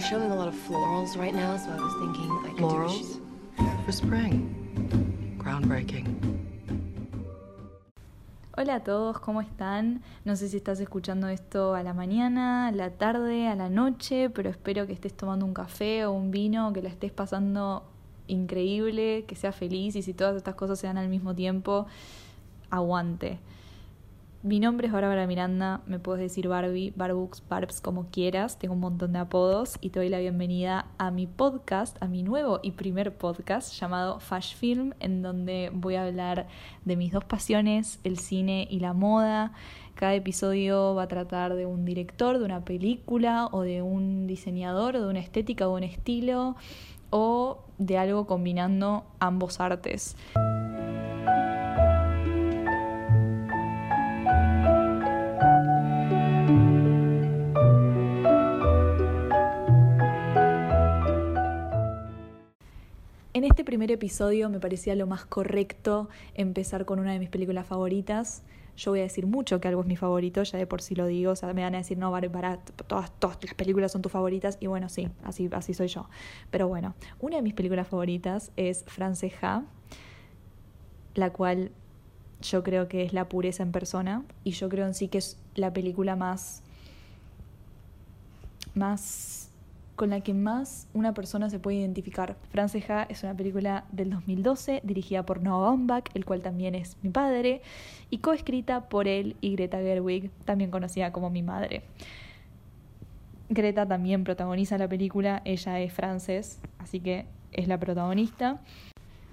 They're showing a lot of florals right now, so I was thinking I could do a Florals? shoot. For spring. Groundbreaking. Hola a todos, ¿cómo están? No sé si estás escuchando esto a la mañana, a la tarde, a la noche, pero espero que estés tomando un café o un vino, que la estés pasando increíble, que seas feliz y si todas estas cosas se dan al mismo tiempo, aguante. Mi nombre es Bárbara Miranda, me puedes decir Barbie, Barbux, Barbs, como quieras, tengo un montón de apodos y te doy la bienvenida a mi podcast, a mi nuevo y primer podcast llamado Fash Film, en donde voy a hablar de mis dos pasiones, el cine y la moda. Cada episodio va a tratar de un director, de una película o de un diseñador o de una estética o un estilo o de algo combinando ambos artes. En este primer episodio me parecía lo más correcto empezar con una de mis películas favoritas. Yo voy a decir mucho que algo es mi favorito, ya de por sí lo digo, o sea, me van a decir, no, Bárbara, todas, todas las películas son tus favoritas, y bueno, sí, así, así soy yo. Pero bueno, una de mis películas favoritas es Franceja, la cual yo creo que es la pureza en persona, y yo creo en sí que es la película más, más con la que más una persona se puede identificar. Franceja es una película del 2012 dirigida por Noah Baumbach, el cual también es mi padre, y coescrita por él y Greta Gerwig, también conocida como mi madre. Greta también protagoniza la película, ella es francés, así que es la protagonista.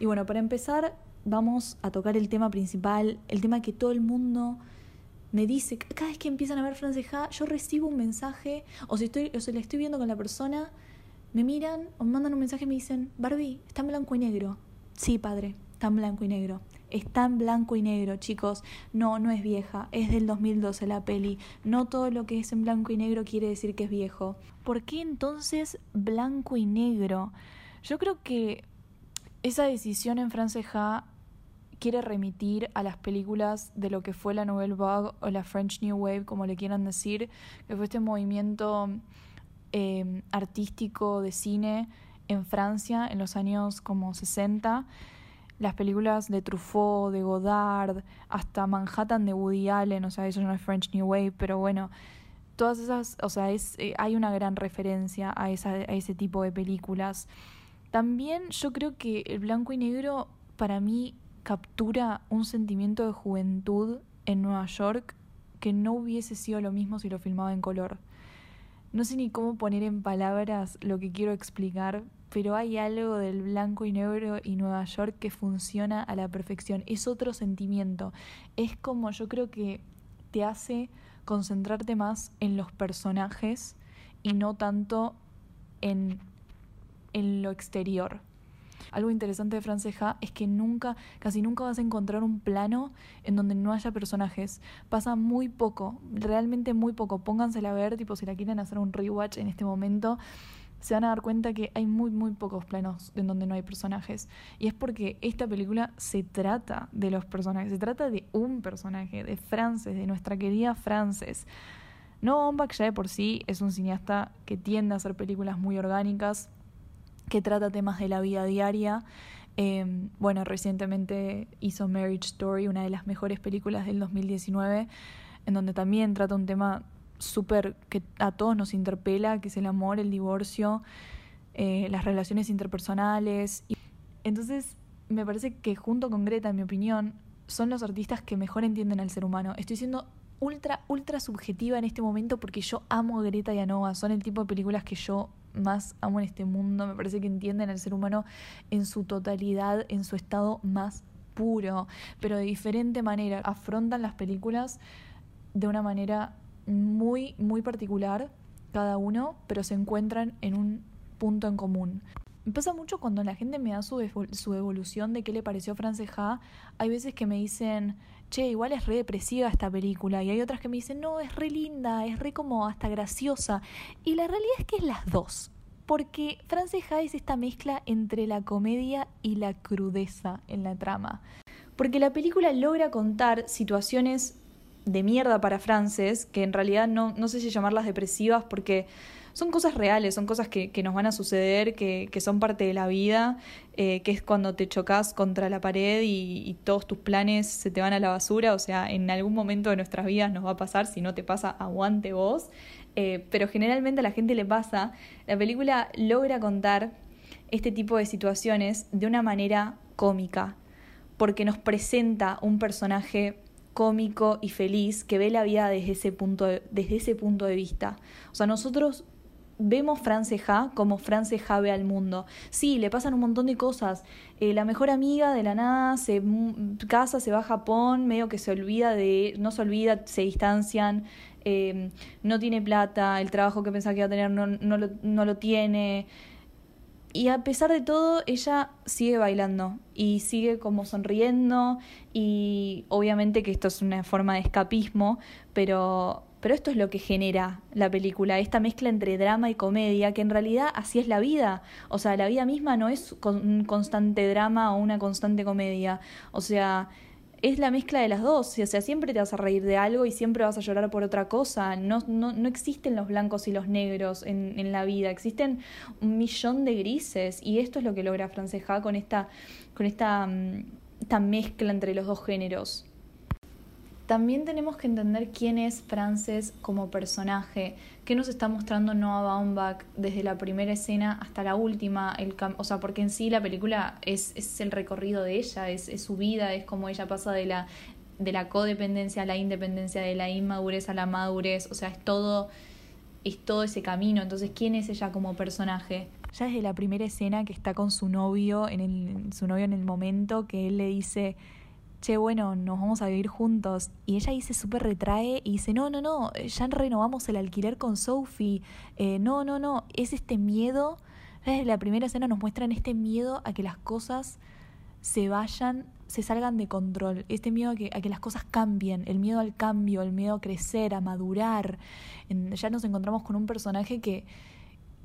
Y bueno, para empezar vamos a tocar el tema principal, el tema que todo el mundo me dice, cada vez que empiezan a ver Franceja, yo recibo un mensaje, o si, estoy, o si le estoy viendo con la persona, me miran o me mandan un mensaje y me dicen, Barbie, está en blanco y negro. Sí, padre, está en blanco y negro. Está en blanco y negro, chicos. No, no es vieja, es del 2012 la peli. No todo lo que es en blanco y negro quiere decir que es viejo. ¿Por qué entonces blanco y negro? Yo creo que esa decisión en Franceja quiere remitir a las películas de lo que fue la Nouvelle Vague o la French New Wave, como le quieran decir, que fue este movimiento eh, artístico de cine en Francia en los años como 60. Las películas de Truffaut, de Godard, hasta Manhattan de Woody Allen, o sea, eso no es French New Wave, pero bueno, todas esas, o sea, es, eh, hay una gran referencia a, esa, a ese tipo de películas. También yo creo que el blanco y negro para mí captura un sentimiento de juventud en Nueva York que no hubiese sido lo mismo si lo filmaba en color. No sé ni cómo poner en palabras lo que quiero explicar, pero hay algo del blanco y negro y Nueva York que funciona a la perfección. Es otro sentimiento. Es como yo creo que te hace concentrarte más en los personajes y no tanto en, en lo exterior. Algo interesante de Franceja es que nunca, casi nunca vas a encontrar un plano en donde no haya personajes. Pasa muy poco, realmente muy poco. Póngansela a ver, tipo, si la quieren hacer un rewatch en este momento, se van a dar cuenta que hay muy, muy pocos planos en donde no hay personajes. Y es porque esta película se trata de los personajes, se trata de un personaje, de Frances, de nuestra querida Frances. No Baumbach ya de por sí es un cineasta que tiende a hacer películas muy orgánicas, que trata temas de la vida diaria. Eh, bueno, recientemente hizo Marriage Story, una de las mejores películas del 2019, en donde también trata un tema súper que a todos nos interpela, que es el amor, el divorcio, eh, las relaciones interpersonales. Entonces, me parece que junto con Greta, en mi opinión, son los artistas que mejor entienden al ser humano. Estoy siendo ultra, ultra subjetiva en este momento porque yo amo a Greta y a. Son el tipo de películas que yo más amo en este mundo. Me parece que entienden al ser humano en su totalidad, en su estado más puro, pero de diferente manera. Afrontan las películas de una manera muy, muy particular, cada uno, pero se encuentran en un punto en común. Me pasa mucho cuando la gente me da su, su evolución de qué le pareció Franceja. Hay veces que me dicen, che, igual es re depresiva esta película. Y hay otras que me dicen, no, es re linda, es re como hasta graciosa. Y la realidad es que es las dos. Porque Franceja es esta mezcla entre la comedia y la crudeza en la trama. Porque la película logra contar situaciones de mierda para Frances, que en realidad no sé si llamarlas depresivas porque son cosas reales, son cosas que, que nos van a suceder, que, que, son parte de la vida, eh, que es cuando te chocas contra la pared y, todos tus planes se te van a la basura, o sea, en algún momento de nuestras vidas nos va a pasar, si no te pasa, aguante vos, eh, pero generalmente a la gente le pasa, la película logra contar este tipo de situaciones de una manera cómica, porque nos presenta un personaje cómico y feliz que ve la vida desde ese punto de, desde ese punto de vista. O sea, nosotros vemos Franceja como Franceja ve al mundo. Sí, le pasan un montón de cosas. Eh, la mejor amiga de la nada se casa, se va a Japón, medio que se olvida de, no se olvida, se distancian, eh, no tiene plata, el trabajo que pensaba que iba a tener no, no, lo, no lo tiene. Y a pesar de todo, ella sigue bailando y sigue como sonriendo y obviamente que esto es una forma de escapismo, pero pero esto es lo que genera la película, esta mezcla entre drama y comedia, que en realidad así es la vida. O sea, la vida misma no es un constante drama o una constante comedia. O sea, es la mezcla de las dos. O sea, siempre te vas a reír de algo y siempre vas a llorar por otra cosa. No, no, no existen los blancos y los negros en, en, la vida. Existen un millón de grises. Y esto es lo que logra Franceja con esta, con esta, mm, esta mezcla entre los dos géneros. También tenemos que entender quién es Frances como personaje, qué nos está mostrando Noah Baumbach desde la primera escena hasta la última, el o sea, porque en sí la película es, es el recorrido de ella, es, es, su vida, es como ella pasa de la, de la codependencia a la independencia, de la inmadurez a la madurez, o sea, es todo, es todo ese camino. Entonces, ¿quién es ella como personaje? Ya desde la primera escena que está con su novio, en el, su novio en el momento que él le dice che, bueno, nos vamos a vivir juntos. Y ella dice, súper retrae y dice, no, no, no, ya renovamos el alquiler con Sophie. Eh, no, no, no, es este miedo. Desde la primera escena nos muestran este miedo a que las cosas se vayan, se salgan de control. Este miedo a que, a que las cosas cambien, el miedo al cambio, el miedo a crecer, a madurar. Ya nos encontramos con un personaje que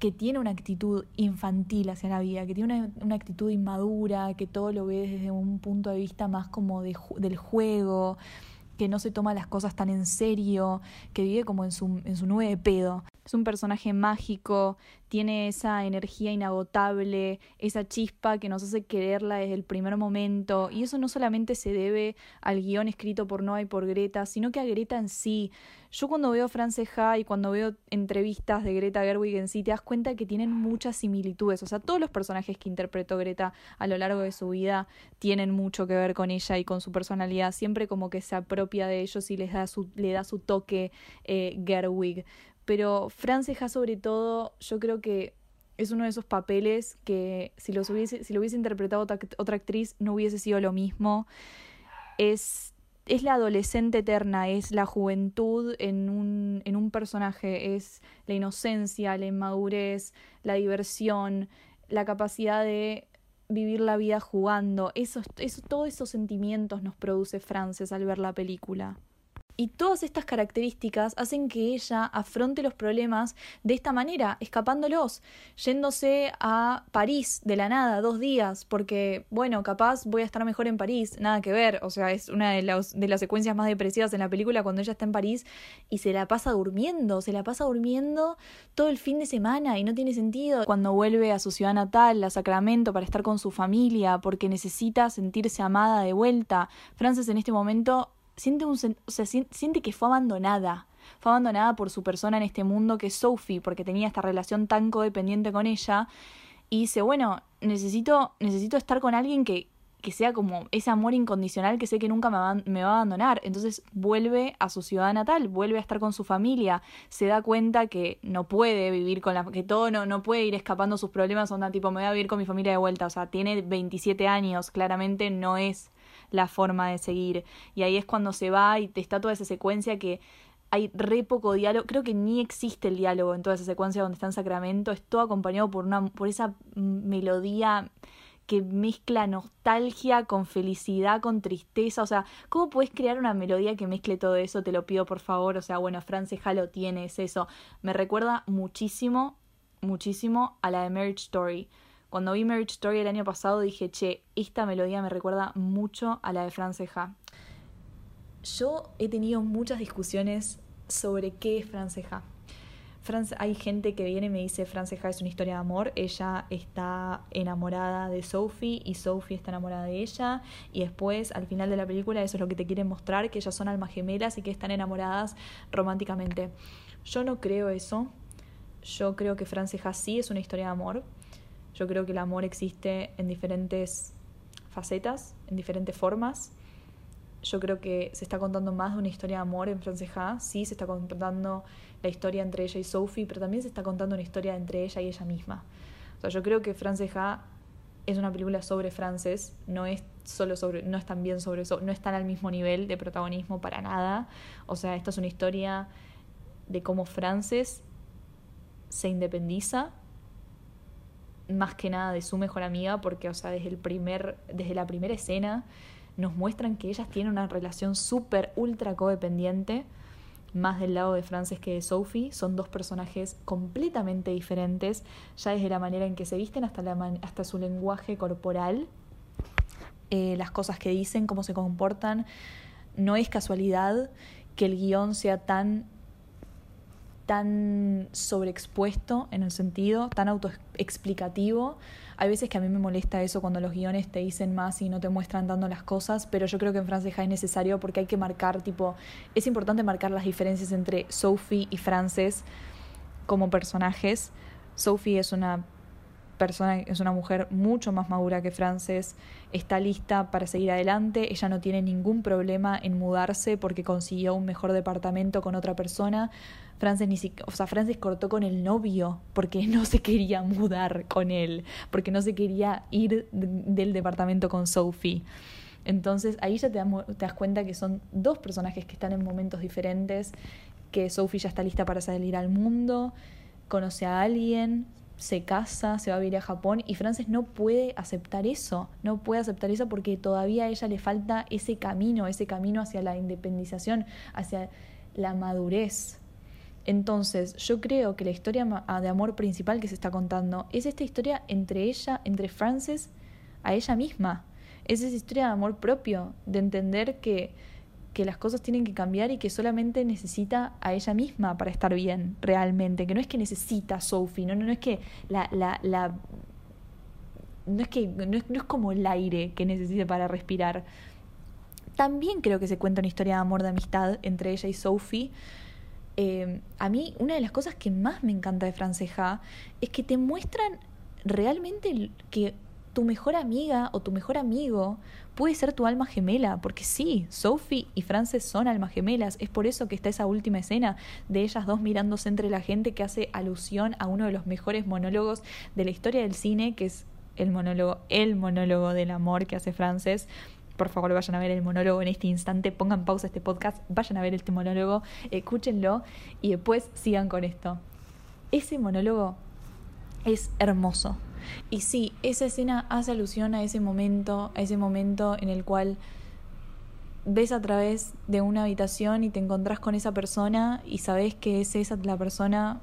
que tiene una actitud infantil hacia la vida, que tiene una, actitud inmadura, que todo lo ve desde un punto de vista más como de, del juego, que no se toma las cosas tan en serio, que vive como en su, en su nube de pedo. Es un personaje mágico, tiene esa energía inagotable, esa chispa que nos hace quererla desde el primer momento. Y eso no solamente se debe al guion escrito por Noah y por Greta, sino que a Greta en sí. Yo cuando veo Franceja y cuando veo entrevistas de Greta Gerwig en sí, te das cuenta que tienen muchas similitudes. O sea, todos los personajes que interpretó Greta a lo largo de su vida tienen mucho que ver con ella y con su personalidad. Siempre como que se apropia de ellos y les da su, le da su toque eh, Gerwig. Pero Franceja sobre todo, yo creo que es uno de esos papeles que si, los hubiese, si lo hubiese interpretado otra, otra actriz no hubiese sido lo mismo. Es es la adolescente eterna, es la juventud en un, en un personaje, es la inocencia, la inmadurez, la diversión, la capacidad de vivir la vida jugando. Eso, eso, todos esos sentimientos nos produce Frances al ver la película. Y todas estas características hacen que ella afronte los problemas de esta manera, escapándolos, yéndose a París de la nada, dos días, porque, bueno, capaz voy a estar mejor en París, nada que ver, o sea, es una de, las de las secuencias más depresivas en la película cuando ella está en París y se la pasa durmiendo, se la pasa durmiendo todo el fin de semana y no tiene sentido. Cuando vuelve a su ciudad natal, a Sacramento, para estar con su familia, porque necesita sentirse amada de vuelta, Frances en este momento siente, un, o sea, siente que fue abandonada. Fue abandonada por su persona en este mundo que es Sophie, porque tenía esta relación tan codependiente con ella. Y dice, bueno, necesito, necesito estar con alguien que, que sea como ese amor incondicional que sé que nunca me va, me va, a abandonar. Entonces vuelve a su ciudad natal, vuelve a estar con su familia, se da cuenta que no puede vivir con la... que todo no, no puede ir escapando sus problemas, onda tipo, me voy a vivir con mi familia de vuelta. O sea, tiene 27 años, claramente no es la forma de seguir. Y ahí es cuando se va y te está toda esa secuencia que hay re poco diálogo, creo que ni existe el diálogo en toda esa secuencia donde está en Sacramento, es todo acompañado por una por esa melodía que mezcla nostalgia con felicidad, con tristeza, o sea, ¿cómo puedes crear una melodía que mezcle todo eso? Te lo pido por favor, o sea, bueno, Franceja lo tiene, es eso. Me recuerda muchísimo, muchísimo a la de Marriage Story. Cuando vi Marriage Story el año pasado dije, che, esta melodía me recuerda mucho a la de Franceja. yo he tenido muchas discusiones sobre qué es Franceja. France, hay gente que viene y me dice Franceja es una historia de amor, ella está enamorada de Sophie y Sophie está enamorada de ella y después al final de la película eso es lo que te quieren mostrar, que ellas son almas gemelas y que están enamoradas románticamente. Yo no creo eso, yo creo que Franceja sí es una historia de amor, yo creo que el amor existe en diferentes facetas, en diferentes formas yo creo que se está contando más de una historia de amor en Franceja. Sí, se está contando la historia entre ella y Sophie, pero también se está contando una historia entre ella y ella misma. O sea, yo creo que Franceja es una película sobre Frances, no es solo sobre, no es tan bien sobre eso, no están al mismo nivel de protagonismo para nada. O sea, esta es una historia de cómo Frances se independiza más que nada de su mejor amiga, porque, o sea, desde el primer, desde la primera escena nos muestran que ellas tienen una relación súper, ultra codependiente, más del lado de Frances que de Sophie. Son dos personajes completamente diferentes, ya desde la manera en que se visten hasta, la hasta su lenguaje corporal, eh, las cosas que dicen, cómo se comportan. No es casualidad que el guion sea tan tan sobreexpuesto en el sentido, tan autoexplicativo. Hay veces que a mí me molesta eso cuando los guiones te dicen más y no te muestran dando las cosas, pero yo creo que en Franceja es necesario porque hay que marcar, tipo, es importante marcar las diferencias entre Sophie y Frances como personajes. Sophie es una persona, es una mujer mucho más madura que Frances, está lista para seguir adelante, ella no tiene ningún problema en mudarse porque consiguió un mejor departamento con otra persona, Frances ni o sea, Frances cortó con el novio porque no se quería mudar con él, porque no se quería ir del departamento con Sophie. Entonces ahí ya te, te das cuenta que son dos personajes que están en momentos diferentes, que Sophie ya está lista para salir al mundo, conoce a alguien, se casa, se va a vivir a Japón y Frances no puede aceptar eso, no puede aceptar eso porque todavía a ella le falta ese camino, ese camino hacia la independización, hacia la madurez. Entonces, yo creo que la historia ah, de amor principal que se está contando es esta historia entre ella, entre Frances, a ella misma. Es esa historia de amor propio, de entender que, que las cosas tienen que cambiar y que solamente necesita a ella misma para estar bien, realmente. Que no es que necesita a Sophie, no, no, no es que la, la, la no es que no es, no es como el aire que necesite para respirar. También creo que se cuenta una historia de amor de amistad entre ella y Sophie eh, a mí una de las cosas que más me encanta de Franceja es que te muestran realmente que tu mejor amiga o tu mejor amigo puede ser tu alma gemela, porque sí, Sophie y Frances son almas gemelas, es por eso que está esa última escena de ellas dos mirándose entre la gente que hace alusión a uno de los mejores monólogos de la historia del cine, que es el monólogo, el monólogo del amor que hace Frances, por favor vayan a ver el monólogo en este instante, pongan pausa este podcast, vayan a ver este monólogo, escúchenlo y después sigan con esto. Ese monólogo es hermoso. Y sí, esa escena hace alusión a ese momento, a ese momento en el cual ves a través de una habitación y te encontrás con esa persona y sabes que es esa la persona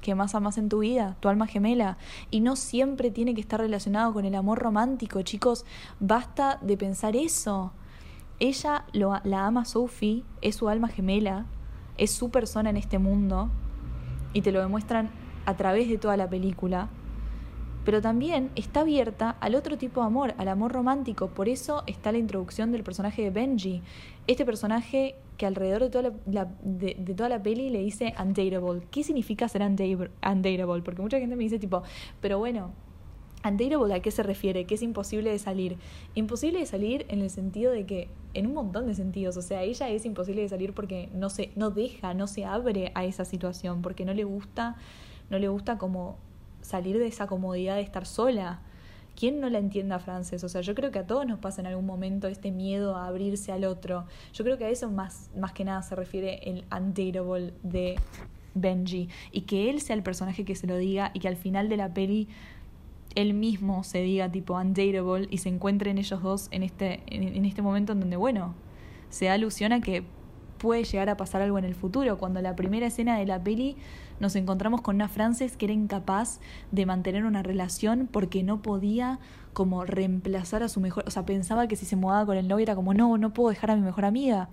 que más amas en tu vida, tu alma gemela. Y no siempre tiene que estar relacionado con el amor romántico, chicos. Basta de pensar eso. Ella lo, la ama Sophie, es su alma gemela, es su persona en este mundo. Y te lo demuestran a través de toda la película pero también está abierta al otro tipo de amor, al amor romántico. Por eso está la introducción del personaje de Benji. Este personaje que alrededor de toda la, de, toda la peli le dice undateable. ¿Qué significa ser undateable? Porque mucha gente me dice tipo, pero bueno, undateable a qué se refiere? Que es imposible de salir. Imposible de salir en el sentido de que, en un montón de sentidos, o sea, ella es imposible de salir porque no se, no deja, no se abre a esa situación, porque no le gusta, no le gusta como salir de esa comodidad de estar sola. ¿Quién no la entienda Frances? O sea, yo creo que a todos nos pasa en algún momento este miedo a abrirse al otro. Yo creo que a eso más, más que nada se refiere el undateable de Benji. Y que él sea el personaje que se lo diga y que al final de la peli él mismo se diga tipo undateable y se encuentren ellos dos en este, en, este momento en donde, bueno, se da alusión a que puede llegar a pasar algo en el futuro. Cuando la primera escena de la peli nos encontramos con una Frances que era incapaz de mantener una relación porque no podía como reemplazar a su mejor, o sea, pensaba que si se mudaba con el novio era como, no, no puedo dejar a mi mejor amiga.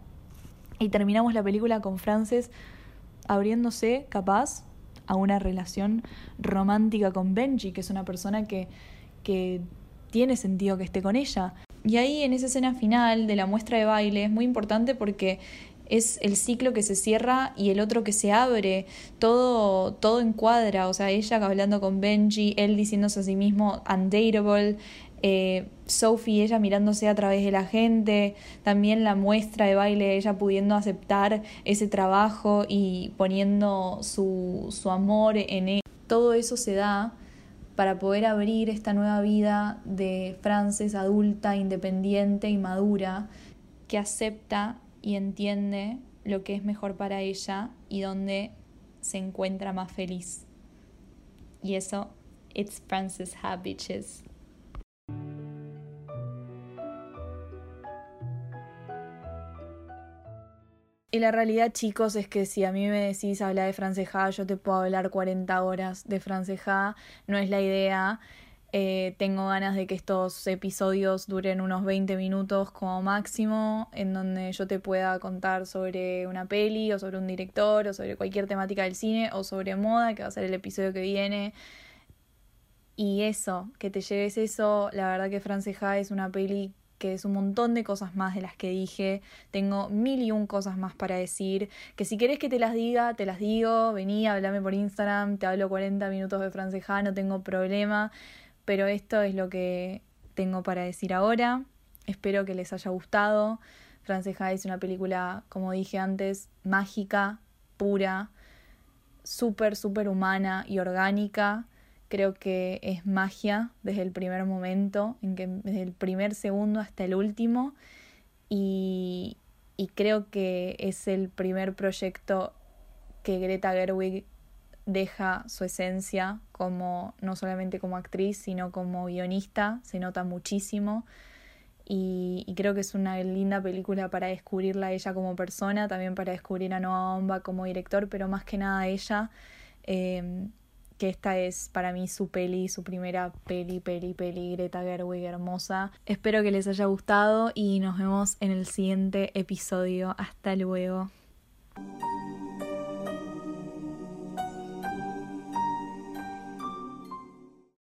Y terminamos la película con Frances abriéndose, capaz, a una relación romántica con Benji, que es una persona que, que tiene sentido que esté con ella. Y ahí en esa escena final de la muestra de baile es muy importante porque es el ciclo que se cierra y el otro que se abre, todo, todo encuadra, o sea, ella hablando con Benji, él diciéndose a sí mismo undateable, eh, Sophie, ella mirándose a través de la gente, también la muestra de baile, ella pudiendo aceptar ese trabajo y poniendo su, su amor en él. Todo eso se da para poder abrir esta nueva vida de Frances adulta, independiente y madura, que acepta y entiende lo que es mejor para ella y donde se encuentra más feliz. Y eso, it's Frances Ha, bitches. Y la realidad, chicos, es que si a mí me decís hablar de Franceja, yo te puedo hablar 40 horas de Franceja, no es la idea. Eh, tengo ganas de que estos episodios duren unos 20 minutos como máximo, en donde yo te pueda contar sobre una peli o sobre un director o sobre cualquier temática del cine o sobre moda, que va a ser el episodio que viene. Y eso, que te lleves eso, la verdad que Franceja es una peli que es un montón de cosas más de las que dije. Tengo mil y un cosas más para decir. Que si querés que te las diga, te las digo. Vení, hablame por Instagram. Te hablo 40 minutos de franceja, no tengo problema. Pero esto es lo que tengo para decir ahora. Espero que les haya gustado. Franceja es una película, como dije antes, mágica, pura, súper, súper humana y orgánica creo que es magia desde el primer momento, en que desde el primer segundo hasta el último y, y creo que es el primer proyecto que Greta Gerwig deja su esencia como no solamente como actriz sino como guionista se nota muchísimo y, creo que es una linda película para descubrirla a ella como persona también para descubrir a Noah Bomba como director pero más que nada ella eh, que esta es para mí su peli, su primera peli, peli, peli, Greta Gerwig hermosa. Espero que les haya gustado y nos vemos en el siguiente episodio. Hasta luego.